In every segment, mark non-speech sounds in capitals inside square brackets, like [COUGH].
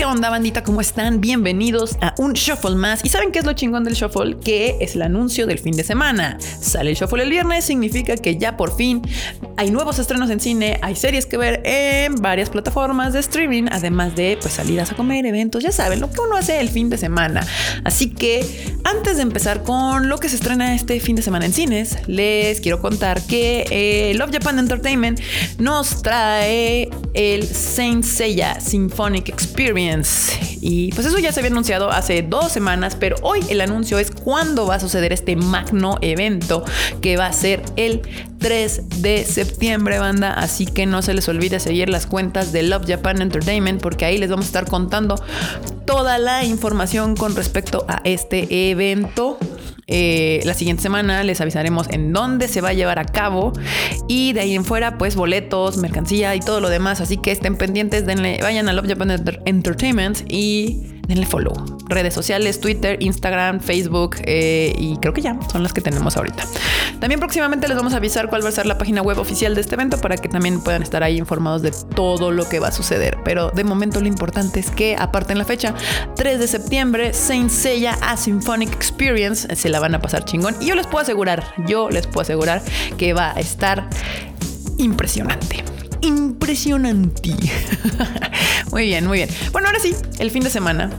¿Qué onda, bandita? ¿Cómo están? Bienvenidos a un Shuffle más. ¿Y saben qué es lo chingón del Shuffle? Que es el anuncio del fin de semana. Sale el Shuffle el viernes, significa que ya por fin hay nuevos estrenos en cine, hay series que ver en varias plataformas de streaming, además de pues salidas a comer, eventos, ya saben, lo que uno hace el fin de semana. Así que antes de empezar con lo que se estrena este fin de semana en cines, les quiero contar que eh, Love Japan Entertainment nos trae el Saint Seiya Symphonic Experience y pues eso ya se había anunciado hace dos semanas, pero hoy el anuncio es cuándo va a suceder este magno evento que va a ser el 3 de septiembre, banda. Así que no se les olvide seguir las cuentas de Love Japan Entertainment porque ahí les vamos a estar contando toda la información con respecto a este evento. Eh, la siguiente semana les avisaremos en dónde se va a llevar a cabo y de ahí en fuera pues boletos, mercancía y todo lo demás. Así que estén pendientes, denle, vayan a Love Japan Entertainment y denle follow. Redes sociales, Twitter, Instagram, Facebook eh, y creo que ya son las que tenemos ahorita. También próximamente les vamos a avisar cuál va a ser la página web oficial de este evento para que también puedan estar ahí informados de todo lo que va a suceder. Pero de momento lo importante es que aparten la fecha, 3 de septiembre, Saint Seiya A Symphonic Experience, se la van a pasar chingón. Y yo les puedo asegurar, yo les puedo asegurar que va a estar impresionante impresionante. [LAUGHS] muy bien, muy bien. Bueno, ahora sí, el fin de semana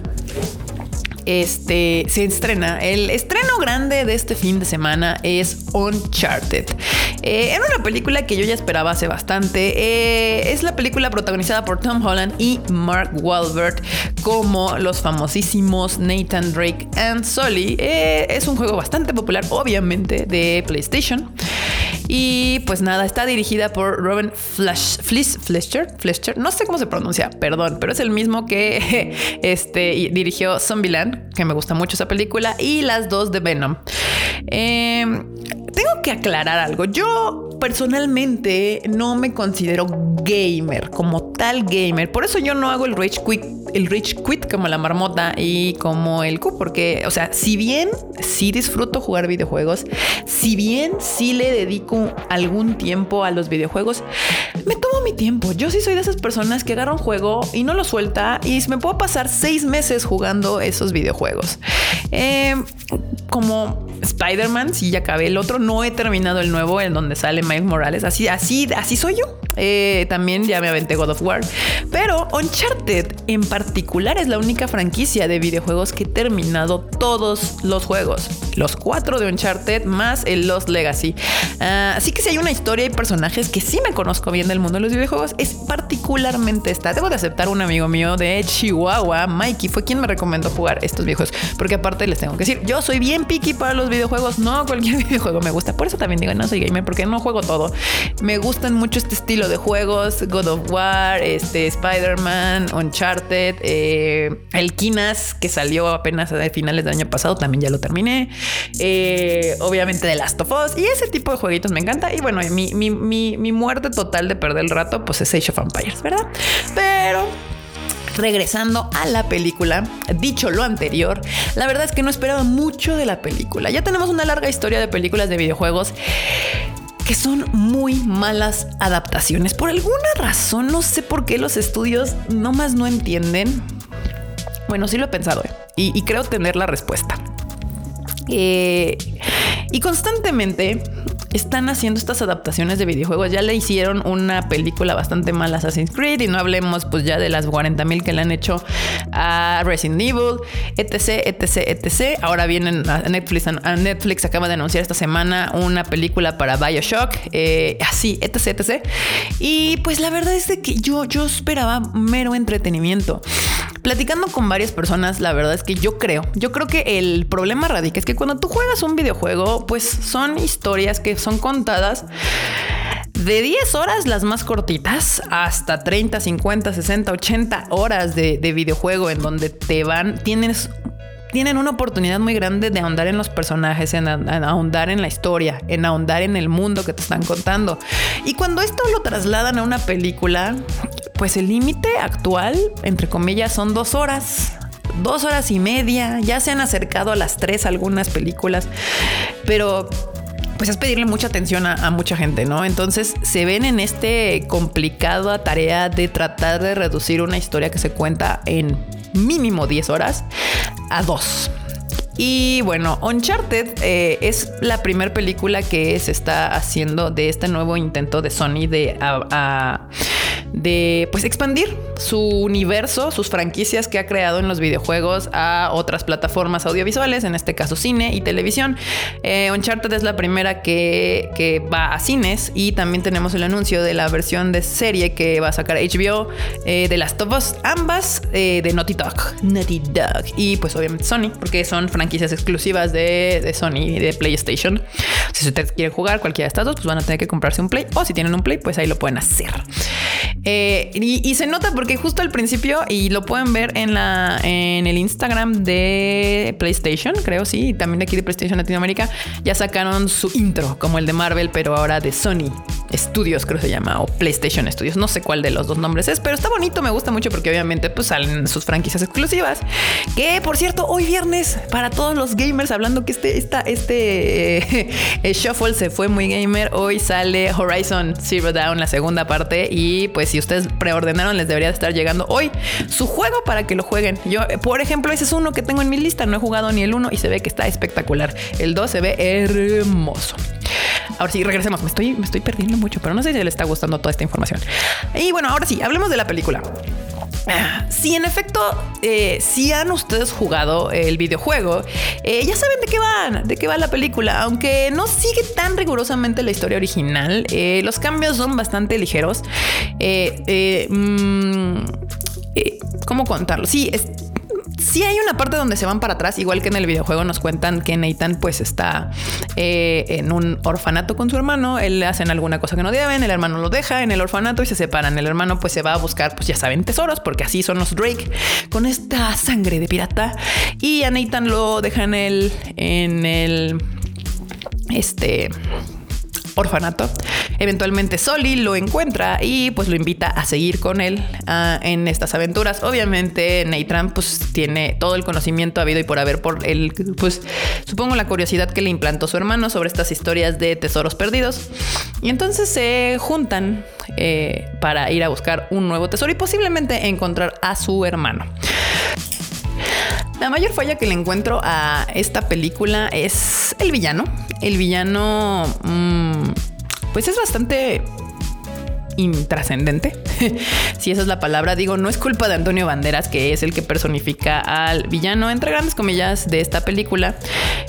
este se estrena. El estreno grande de este fin de semana es Uncharted. Eh, era una película que yo ya esperaba hace bastante. Eh, es la película protagonizada por Tom Holland y Mark Wahlberg como los famosísimos Nathan Drake and Sully. Eh, es un juego bastante popular, obviamente, de PlayStation. Y pues nada, está dirigida por Robin Flash, Fletcher, Fletcher, no sé cómo se pronuncia, perdón, pero es el mismo que [LAUGHS] este, dirigió Zombieland, que me gusta mucho esa película, y las dos de Venom. Em, tengo que aclarar algo. Yo personalmente no me considero gamer como tal gamer. Por eso yo no hago el rage quit, el rage quit como la marmota y como el Q, porque, o sea, si bien sí disfruto jugar videojuegos, si bien sí le dedico algún tiempo a los videojuegos, me tomo mi tiempo. Yo sí soy de esas personas que agarra un juego y no lo suelta y me puedo pasar seis meses jugando esos videojuegos. Em, como Spider-Man, si ya acabé el otro, no he terminado el nuevo en donde sale Miles Morales. Así, así, así soy yo. Eh, también ya me aventé God of War. Pero Uncharted en particular es la única franquicia de videojuegos que he terminado todos los juegos. Los cuatro de Uncharted más el Lost Legacy. Ah, así que si hay una historia y personajes que sí me conozco bien del mundo de los videojuegos, es particularmente esta. Debo de aceptar un amigo mío de Chihuahua, Mikey, fue quien me recomendó jugar estos viejos. Porque aparte les tengo que decir, yo soy bien picky para los videojuegos. No cualquier [LAUGHS] videojuego me gusta. Por eso también digo, no soy gamer porque no juego todo. Me gustan mucho este estilo de juegos, God of War, este, Spider-Man, Uncharted, eh, que salió apenas a finales del año pasado, también ya lo terminé. Eh, obviamente The Last of Us y ese tipo de jueguitos me encanta. Y bueno, mi, mi, mi, mi muerte total de perder el rato, pues es Age of Empires, ¿verdad? Pero regresando a la película, dicho lo anterior, la verdad es que no esperaba mucho de la película. Ya tenemos una larga historia de películas de videojuegos que son muy malas adaptaciones. Por alguna razón, no sé por qué los estudios nomás no entienden. Bueno, sí lo he pensado y, creo tener la respuesta. Eh, y constantemente están haciendo estas adaptaciones de videojuegos. Ya le hicieron una película bastante mala a Assassin's Creed y no hablemos pues ya de las 40 mil que le han hecho a Resident Evil, etc, etc, etc. Ahora vienen a Netflix, a Netflix acaba de anunciar esta semana una película para Bioshock, eh, así, etc, etc. Y pues la verdad es que yo, yo esperaba mero entretenimiento. Platicando con varias personas, la verdad es que yo creo, yo creo que el problema radica es que cuando tú juegas un videojuego, pues son historias que son contadas de 10 horas las más cortitas hasta 30, 50, 60, 80 horas de, videojuego en donde te van, tienes tienen una oportunidad muy grande de ahondar en los personajes, en, ahondar en la historia, en ahondar en el mundo que te están contando. Y cuando esto lo trasladan a una película, pues el límite actual, entre comillas, son dos horas. Dos horas y media. Ya se han acercado a las tres algunas películas. Pero pues es pedirle mucha atención a, mucha gente, ¿no? Entonces se ven en este complicada tarea de tratar de reducir una historia que se cuenta en mínimo 10 horas a dos. Y bueno, Uncharted eh, es la primera película que se está haciendo de este nuevo intento de Sony de de pues expandir su universo, sus franquicias que ha creado en los videojuegos a otras plataformas audiovisuales, en este caso cine y televisión. Eh, Uncharted es la primera que, que, va a cines y también tenemos el anuncio de la versión de serie que va a sacar HBO eh, de Last of Us, ambas eh, de Naughty Dog. Naughty Dog. Y pues obviamente Sony, porque son franquicias exclusivas de, de Sony y de PlayStation. Si ustedes quieren jugar cualquiera de estas dos, pues van a tener que comprarse un Play o si tienen un Play, pues ahí lo pueden hacer. Eh, y, se nota porque justo al principio, y lo pueden ver en, la, en el Instagram de PlayStation, creo, sí, y también de aquí de PlayStation Latinoamérica, ya sacaron su intro, como el de Marvel, pero ahora de Sony Studios, creo que se llama, o PlayStation Studios, no sé cuál de los dos nombres es, pero está bonito, me gusta mucho porque obviamente pues salen sus franquicias exclusivas. Que por cierto, hoy viernes, para todos los gamers, hablando que este, este [LAUGHS] eh, Shuffle se fue muy gamer, hoy sale Horizon Zero Dawn, la segunda parte, y pues si ustedes preordenaron, les debería estar llegando hoy su juego para que lo jueguen. Yo, por ejemplo, ese es uno que tengo en mi lista. No he jugado ni el uno y se ve que está espectacular. El 2 se ve hermoso. Ahora sí, regresemos. Me estoy, me estoy perdiendo mucho, pero no sé si le está gustando toda esta información. Y bueno, ahora sí, hablemos de la película. Si en efecto, eh, si han ustedes jugado el videojuego, eh, ya saben de qué van, de qué va la película. Aunque no sigue tan rigurosamente la historia original, eh, los cambios son bastante ligeros. Mm, ¿Cómo contarlo? Sí, es, Sí hay una parte donde se van para atrás, igual que en el videojuego nos cuentan que Nathan pues está eh, en un orfanato con su hermano, él le hacen alguna cosa que no deben, el hermano lo deja en el orfanato y se separan. El hermano pues se va a buscar, pues ya saben, tesoros, porque así son los Drake, con esta sangre de pirata. Y a Nathan lo dejan el, en el... Este orfanato. Eventualmente Soli lo encuentra y pues lo invita a seguir con él ah, en estas aventuras. Obviamente Nathan pues tiene todo el conocimiento habido y por haber por él, pues supongo la curiosidad que le implantó su hermano sobre estas historias de tesoros perdidos. Y entonces se juntan eh, para ir a buscar un nuevo tesoro y posiblemente encontrar a su hermano. La mayor falla que le encuentro a esta película es el villano. El villano, mm, pues es bastante intrascendente, [LAUGHS] si esa es la palabra. Digo, no es culpa de Antonio Banderas, que es el que personifica al villano, entre grandes comillas, de esta película,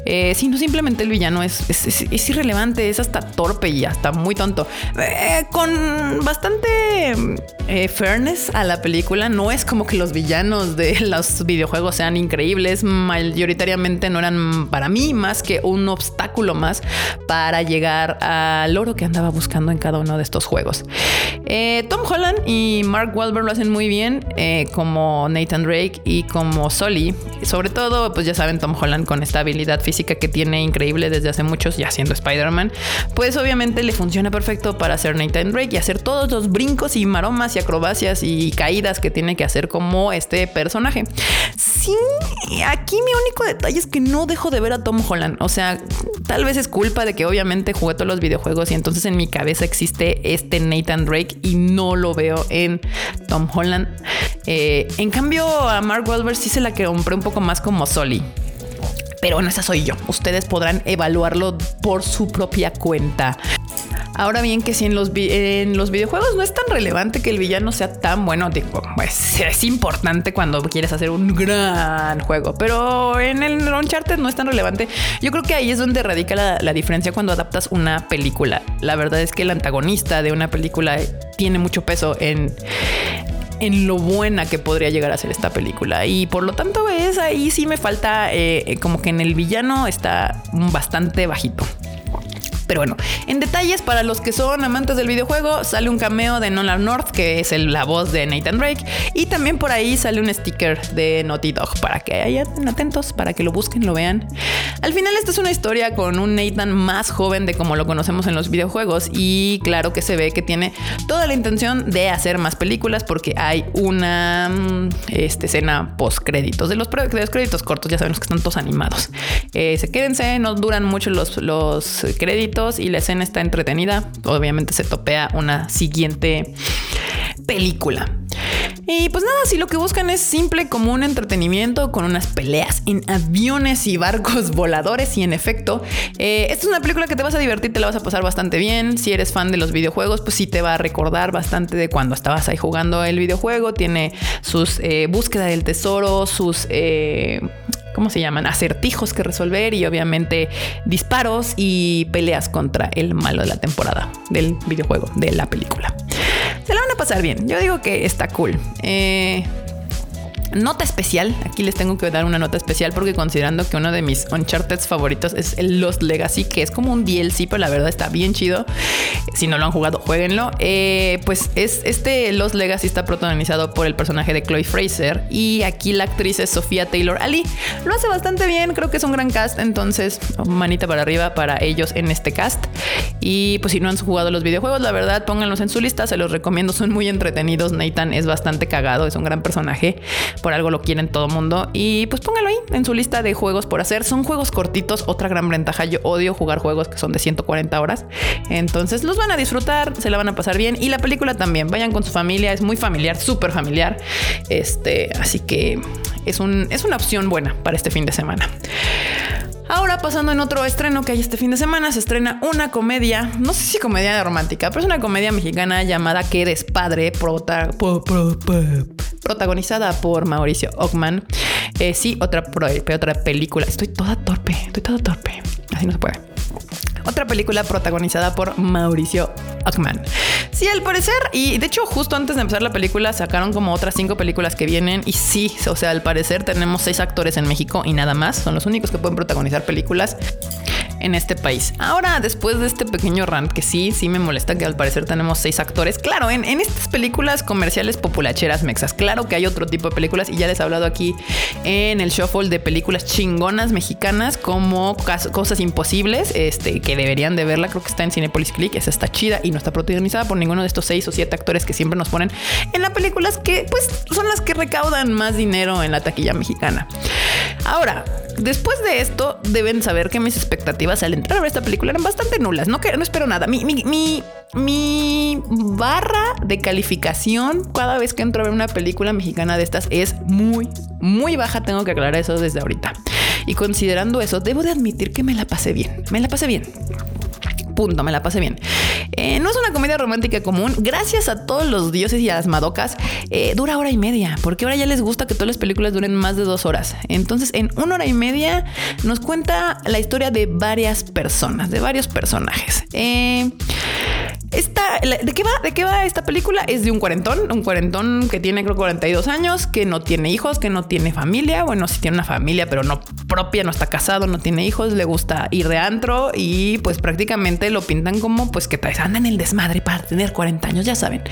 eh, sino simplemente el villano es, es, irrelevante, es hasta torpe y hasta muy tonto. Eh, con bastante eh, fairness a la película, no es como que los villanos de [LAUGHS] los videojuegos sean increíbles, mayoritariamente no eran para mí más que un obstáculo más para llegar al oro que andaba buscando en cada uno de estos juegos. Eh, Tom Holland y Mark Wahlberg lo hacen muy bien, eh, como Nathan Drake y como Sully. Sobre todo, pues ya saben, Tom Holland con esta habilidad física que tiene increíble desde hace muchos, ya siendo Spider-Man, pues obviamente le funciona perfecto para ser Nathan Drake y hacer todos los brincos y maromas y acrobacias y caídas que tiene que hacer como este personaje. Sí, aquí mi único detalle es que no dejo de ver a Tom Holland. O sea, tal vez es culpa de que obviamente jugué todos los videojuegos y entonces en mi cabeza existe este Nathan Drake y no lo veo en Tom Holland. Eh, en cambio, a Mark Wahlberg sí se la compré un poco más como Soli. Pero bueno, esa soy yo. Ustedes podrán evaluarlo por su propia cuenta. Ahora bien, que si en los, en los videojuegos no es tan relevante que el villano sea tan bueno, pues es importante cuando quieres hacer un gran juego, pero en el Uncharted no es tan relevante. Yo creo que ahí es donde radica la, la diferencia cuando adaptas una película. La verdad es que el antagonista de una película tiene mucho peso en en lo buena que podría llegar a ser esta película. Y por lo tanto, es ahí sí me falta eh, como que en el villano está bastante bajito. Pero bueno, en detalles, para los que son amantes del videojuego, sale un cameo de Nolan North, que es la voz de Nathan Drake. Y también por ahí sale un sticker de Naughty Dog para que hayan atentos, para que lo busquen, lo vean. Al final, esta es una historia con un Nathan más joven de como lo conocemos en los videojuegos. Y claro que se ve que tiene toda la intención de hacer más películas porque hay una mm, este, escena post créditos. De los, créditos cortos, ya sabemos que están todos animados. Eh, se quédense, no duran mucho los, los créditos y la escena está entretenida. Obviamente se topea una siguiente película. Y pues nada, si lo que buscan es simple como un entretenimiento con unas peleas en aviones y barcos [LAUGHS] voladores y en efecto, eh, esta es una película que te vas a divertir, te la vas a pasar bastante bien. Si eres fan de los videojuegos, pues sí te va a recordar bastante de cuando estabas ahí jugando el videojuego. Tiene sus eh, búsqueda del tesoro, sus... Eh, ¿cómo se llaman? Acertijos que resolver y obviamente disparos y peleas contra el malo de la temporada del videojuego, de la película. Se la van a pasar bien. Yo digo que está cool. Eh, Nota especial, aquí les tengo que dar una nota especial porque considerando que uno de mis Uncharted favoritos es el Lost Legacy, que es como un DLC, pero la verdad está bien chido. Si no lo han jugado, jueguenlo. Eh, pues es este Lost Legacy está protagonizado por el personaje de Chloe Fraser y aquí la actriz es Sofía Taylor Ali. Lo hace bastante bien, creo que es un gran cast, entonces manita para arriba para ellos en este cast. Y pues si no han jugado los videojuegos, la verdad pónganlos en su lista, se los recomiendo, son muy entretenidos. Nathan es bastante cagado, es un gran personaje por algo lo quieren todo mundo. Y pues póngalo ahí en su lista de juegos por hacer. Son juegos cortitos, otra gran ventaja. Yo odio jugar juegos que son de 140 horas. Entonces los van a disfrutar, se la van a pasar bien. Y la película también, vayan con su familia, es muy familiar, súper familiar. Este, así que es, un, es una opción buena para este fin de semana. Ahora pasando en otro estreno que hay este fin de semana, se estrena una comedia, no sé si comedia romántica, pero es una comedia mexicana llamada Que eres padre, protagonizada por Mauricio Ockman. Eh, sí, otra, otra película. Estoy toda torpe, estoy toda torpe. Así no se puede. Otra película protagonizada por Mauricio Ockman. Sí, al parecer, y de hecho justo antes de empezar la película sacaron como otras cinco películas que vienen y sí, o sea, al parecer tenemos seis actores en México y nada más, son los únicos que pueden protagonizar películas en este país. Ahora, después de este pequeño rant, que sí, sí me molesta que al parecer tenemos seis actores. Claro, en, estas películas comerciales populacheras mexas, claro que hay otro tipo de películas y ya les he hablado aquí en el shuffle de películas chingonas mexicanas como Cosas Imposibles, este, que deberían de verla, creo que está en Cinepolis Click, esa está chida y no está protagonizada por ninguno de estos seis o siete actores que siempre nos ponen en las películas que pues son las que recaudan más dinero en la taquilla mexicana. Ahora, después de esto, deben saber que mis expectativas al entrar a ver esta película eran bastante nulas. No, que, no espero nada. Mi, mi, mi, barra de calificación cada vez que entro a ver una película mexicana de estas es muy, muy baja. Tengo que aclarar eso desde ahorita. Y considerando eso, debo de admitir que me la pasé bien. Me la pasé bien. Punto, me la pasé bien. Eh, no es una comedia romántica común. Gracias a todos los dioses y a las madocas, eh, dura hora y media, porque ahora ya les gusta que todas las películas duren más de dos horas. Entonces, en una hora y media nos cuenta la historia de varias personas, de varios personajes. Eh, esta, ¿de qué va? ¿De qué va esta película? Es de un cuarentón, un cuarentón que tiene creo 42 años, que no tiene hijos, que no tiene familia. Bueno, sí tiene una familia, pero no propia, no está casado, no tiene hijos, le gusta ir de antro y pues prácticamente lo pintan como pues que anda en el desmadre para tener 40 años, ya saben.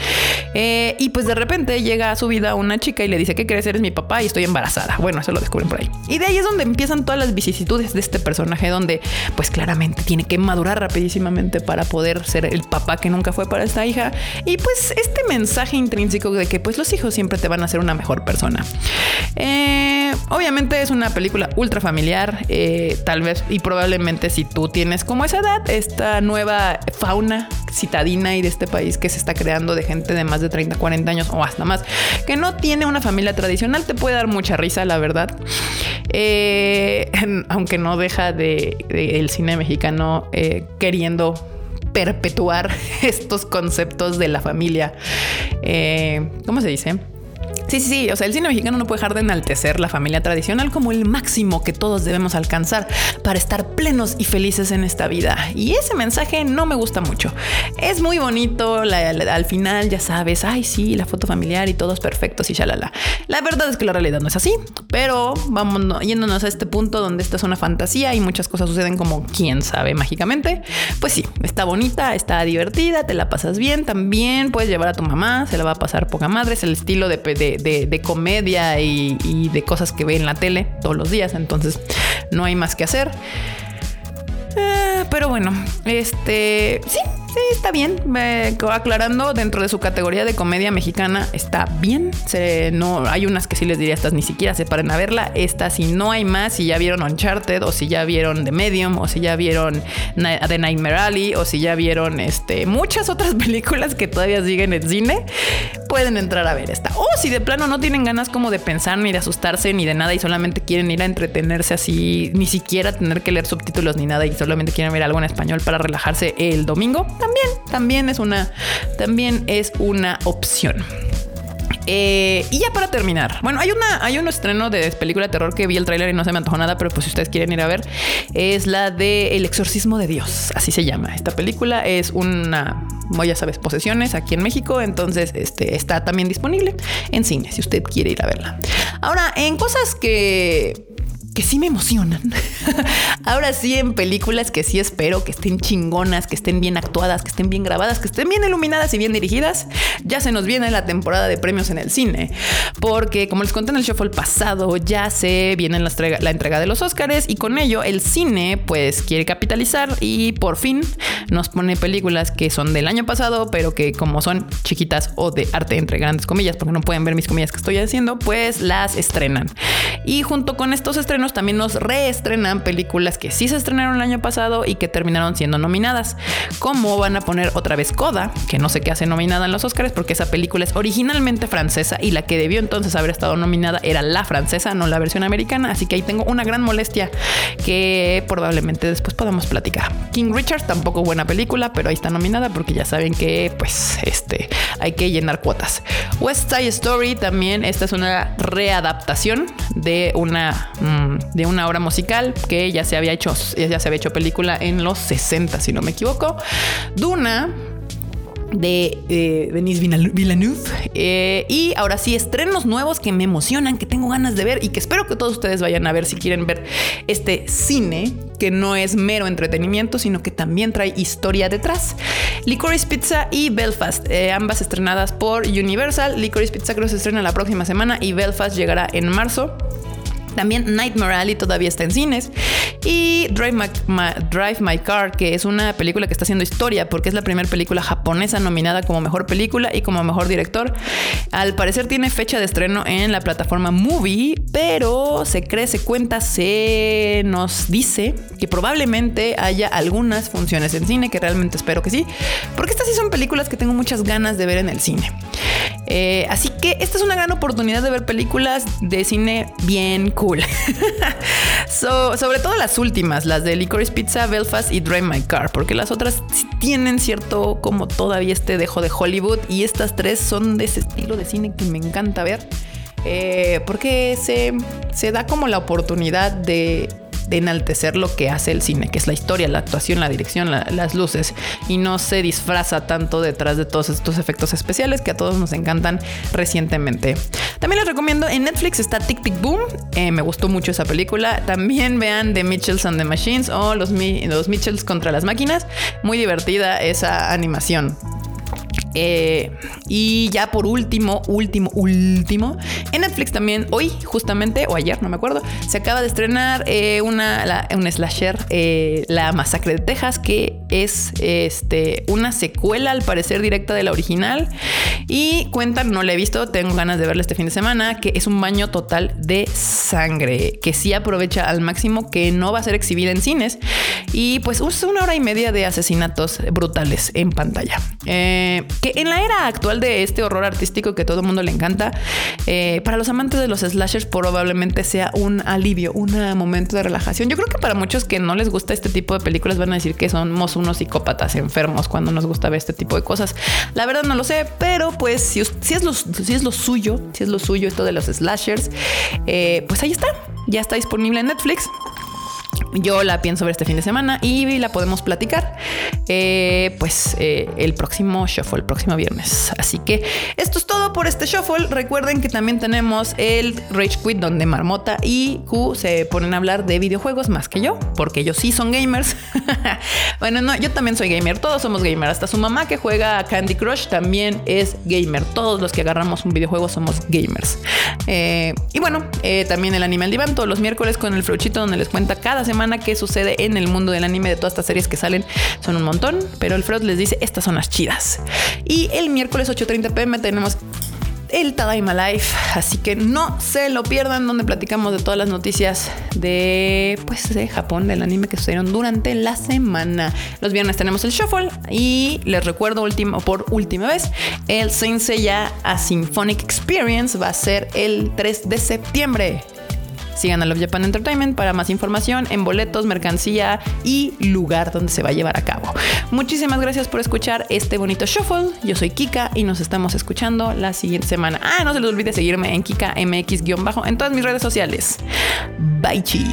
Eh, y pues de repente llega a su vida una chica y le dice, ¿qué crees? Eres mi papá y estoy embarazada. Bueno, eso lo descubren por ahí. Y de ahí es donde empiezan todas las vicisitudes de este personaje, donde pues claramente tiene que madurar rapidísimamente para poder ser el papá que nunca fue para esta hija. Y pues este mensaje intrínseco de que pues los hijos siempre te van a hacer una mejor persona. Eh, obviamente es una película ultra familiar, eh, tal vez y probablemente si tú tienes como esa edad, esta nueva fauna citadina y de este país que se está creando de gente de más de 30, 40 años o hasta más, que no tiene una familia tradicional, te puede dar mucha risa, la verdad. Eh, [LAUGHS] aunque no deja de, el cine mexicano queriendo perpetuar [LAUGHS] estos conceptos de la familia. Eh, ¿Cómo se dice? Sí, sí, sí. O sea, el cine mexicano no puede dejar de enaltecer la familia tradicional como el máximo que todos debemos alcanzar para estar plenos y felices en esta vida. Y ese mensaje no me gusta mucho. Es muy bonito. al final ya sabes, ay, sí, la foto familiar y todos perfectos y shalala. La verdad es que la realidad no es así. Pero vamos yéndonos a este punto donde esta es una fantasía y muchas cosas suceden como quién sabe mágicamente. Pues sí, está bonita, está divertida, te la pasas bien. También puedes llevar a tu mamá, se la va a pasar poca madre. Es el estilo de, de de, comedia y, de cosas que ve en la tele todos los días. Entonces no hay más que hacer. Eh, pero bueno, este sí, sí, está bien. aclarando, dentro de su categoría de comedia mexicana, está bien. no, hay unas que sí les diría, estas ni siquiera se paren a verla. Esta, si no hay más, si ya vieron Uncharted, o si ya vieron The Medium, o si ya vieron The Nightmare Alley, o si ya vieron este, muchas otras [LAUGHS] películas que todavía siguen en cine, pueden entrar a ver esta. O si de plano no tienen ganas como de pensar, ni de asustarse, ni de nada, y solamente quieren ir a entretenerse así, ni siquiera tener que leer subtítulos ni nada, y solamente quieren ver algo en español para relajarse el domingo, también, también es una, también es una opción. Eh, y ya para terminar, bueno, hay una, hay un estreno de película de terror que vi el tráiler y no se me antojó nada, pero pues si ustedes quieren ir a ver, es la de El exorcismo de Dios, así se llama. Esta película es una, ya sabes, posesiones aquí en México, entonces este, está también disponible en cine si usted quiere ir a verla. Ahora, en cosas que que sí me emocionan. [LAUGHS] Ahora sí, en películas que sí espero que estén chingonas, que estén bien actuadas, que estén bien grabadas, que estén bien iluminadas y bien dirigidas, ya se nos viene la temporada de premios en el cine. Porque, como les conté en el el pasado, ya se viene la entrega, la entrega de los Oscars y con ello el cine, pues, quiere capitalizar y por fin nos pone películas que son del año pasado, pero que como son chiquitas o de arte, entre grandes comillas, porque no pueden ver mis comillas que estoy haciendo, pues las estrenan. Y junto con estos estrenos, también nos reestrenan películas que sí se estrenaron el año pasado y que terminaron siendo nominadas. Como van a poner otra vez Coda, que no sé qué hace nominada en los Oscars porque esa película es originalmente francesa y la que debió entonces haber estado nominada era la francesa, no la versión americana. Así que ahí tengo una gran molestia que probablemente después podamos platicar. King Richard tampoco buena película, pero ahí está nominada porque ya saben que pues este hay que llenar cuotas. West Side Story también, esta es una readaptación de una mm, de una obra musical que ya se había hecho, ya se había hecho película en los 60, si no me equivoco. Duna, de eh, Denis Villeneuve. Eh, y ahora sí, estrenos nuevos que me emocionan, que tengo ganas de ver y que espero que todos ustedes vayan a ver si quieren ver este cine que no es mero entretenimiento, sino que también trae historia detrás. Licorice Pizza y Belfast, eh, ambas estrenadas por Universal. Licorice Pizza creo que se estrena la próxima semana y Belfast llegará en marzo. También Nightmare Alley todavía está en cines. Y Drive My, Car, que es una película que está haciendo historia porque es la primera película japonesa nominada como mejor película y como mejor director. Al parecer tiene fecha de estreno en la plataforma Movie, pero se cree, se cuenta, se nos dice que probablemente haya algunas funciones en cine, que realmente espero que sí, porque estas sí son películas que tengo muchas ganas de ver en el cine. Eh, así que esta es una gran oportunidad de ver películas de cine bien cool. [LAUGHS] sobre todo las últimas, las de Licorice Pizza, Belfast y Drive My Car, porque las otras tienen cierto como todavía este dejo de Hollywood y estas tres son de ese estilo de cine que me encanta ver. Eh, porque se, se da como la oportunidad de de enaltecer lo que hace el cine, que es la historia, la actuación, la dirección, las luces, y no se disfraza tanto detrás de todos estos efectos especiales que a todos nos encantan recientemente. También les recomiendo, en Netflix está Tic Tic Boom, eh, me gustó mucho esa película. También vean The Mitchells and the Machines o los, los Mitchells contra las máquinas, muy divertida esa animación. Eh, y ya por último, último, último, en Netflix también, hoy justamente, o ayer, no me acuerdo, se acaba de estrenar eh, una, un slasher, eh, La Masacre de Texas, que es este, una secuela al parecer directa de la original. Y cuentan, no la he visto, tengo ganas de verla este fin de semana, que es un baño total de sangre, que sí aprovecha al máximo, que no va a ser exhibida en cines. Y pues es una hora y media de asesinatos brutales en pantalla. Eh, que en la era actual de este horror artístico que todo el mundo le encanta, eh, para los amantes de los slashers probablemente sea un alivio, un momento de relajación. Yo creo que para muchos que no les gusta este tipo de películas van a decir que somos unos psicópatas enfermos cuando nos gusta ver este tipo de cosas. La verdad no lo sé, pero pues si, si, es, lo, si es lo suyo, si es lo suyo esto de los slashers, eh, pues ahí está. Ya está disponible en Netflix. Yo la pienso ver este fin de semana y la podemos platicar eh, pues eh, el próximo shuffle, el próximo viernes. Así que esto es todo por este shuffle. Recuerden que también tenemos el Rage Quit donde Marmota y Q se ponen a hablar de videojuegos más que yo, porque ellos sí son gamers. [LAUGHS] bueno, no, yo también soy gamer, todos somos gamers. Hasta su mamá que juega Candy Crush también es gamer. Todos los que agarramos un videojuego somos gamers. Eh, y bueno, también el Animal Divan todos los miércoles con el Fruchito donde les cuenta cada semana qué sucede en el mundo del anime de todas estas series que salen. Son un montón, pero el Freud les dice estas son las chidas. Y el miércoles 8.30 pm tenemos el Tadaima Life. Así que no se lo pierdan, donde platicamos de todas las noticias de, pues, de Japón, del anime que sucedieron durante la semana. Los viernes tenemos el Shuffle y les recuerdo último, por última vez, el Sensei ya a Symphonic Experience va a ser el 3 de septiembre. Sigan a Love Japan Entertainment para más información en boletos, mercancía y lugar donde se va a llevar a cabo. Muchísimas gracias por escuchar este bonito shuffle. Yo soy Kika y nos estamos escuchando la siguiente semana. Ah, no se les olvide seguirme en Kika MX- en todas mis redes sociales. Bye chi.